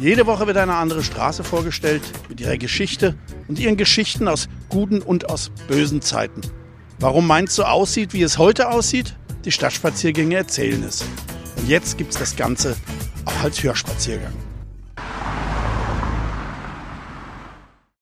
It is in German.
Jede Woche wird eine andere Straße vorgestellt mit ihrer Geschichte und ihren Geschichten aus guten und aus bösen Zeiten. Warum Mainz so aussieht, wie es heute aussieht? Die Stadtspaziergänge erzählen es. Und jetzt gibt es das Ganze auch als Hörspaziergang.